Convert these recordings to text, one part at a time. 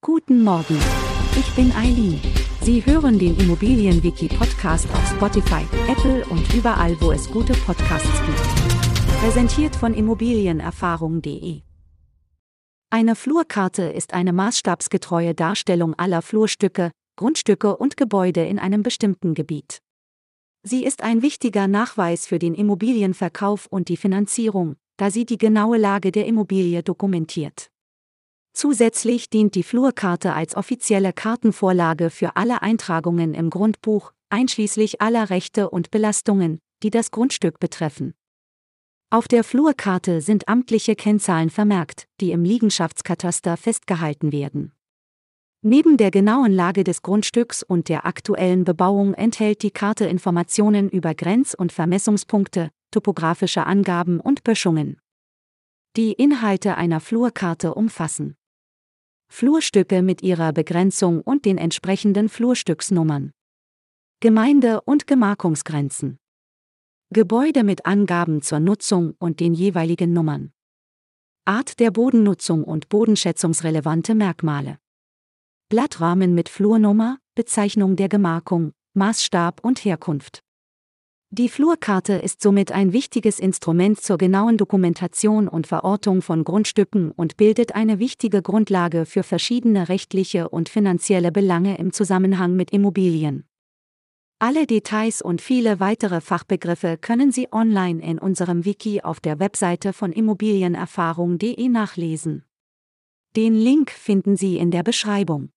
Guten Morgen. Ich bin Eileen. Sie hören den Immobilienwiki-Podcast auf Spotify, Apple und überall, wo es gute Podcasts gibt. Präsentiert von Immobilienerfahrung.de. Eine Flurkarte ist eine maßstabsgetreue Darstellung aller Flurstücke, Grundstücke und Gebäude in einem bestimmten Gebiet. Sie ist ein wichtiger Nachweis für den Immobilienverkauf und die Finanzierung, da sie die genaue Lage der Immobilie dokumentiert. Zusätzlich dient die Flurkarte als offizielle Kartenvorlage für alle Eintragungen im Grundbuch, einschließlich aller Rechte und Belastungen, die das Grundstück betreffen. Auf der Flurkarte sind amtliche Kennzahlen vermerkt, die im Liegenschaftskataster festgehalten werden. Neben der genauen Lage des Grundstücks und der aktuellen Bebauung enthält die Karte Informationen über Grenz- und Vermessungspunkte, topografische Angaben und Böschungen. Die Inhalte einer Flurkarte umfassen Flurstücke mit ihrer Begrenzung und den entsprechenden Flurstücksnummern. Gemeinde- und Gemarkungsgrenzen. Gebäude mit Angaben zur Nutzung und den jeweiligen Nummern. Art der Bodennutzung und bodenschätzungsrelevante Merkmale. Blattrahmen mit Flurnummer, Bezeichnung der Gemarkung, Maßstab und Herkunft. Die Flurkarte ist somit ein wichtiges Instrument zur genauen Dokumentation und Verortung von Grundstücken und bildet eine wichtige Grundlage für verschiedene rechtliche und finanzielle Belange im Zusammenhang mit Immobilien. Alle Details und viele weitere Fachbegriffe können Sie online in unserem Wiki auf der Webseite von immobilienerfahrung.de nachlesen. Den Link finden Sie in der Beschreibung.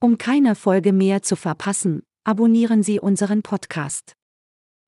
Um keine Folge mehr zu verpassen, abonnieren Sie unseren Podcast.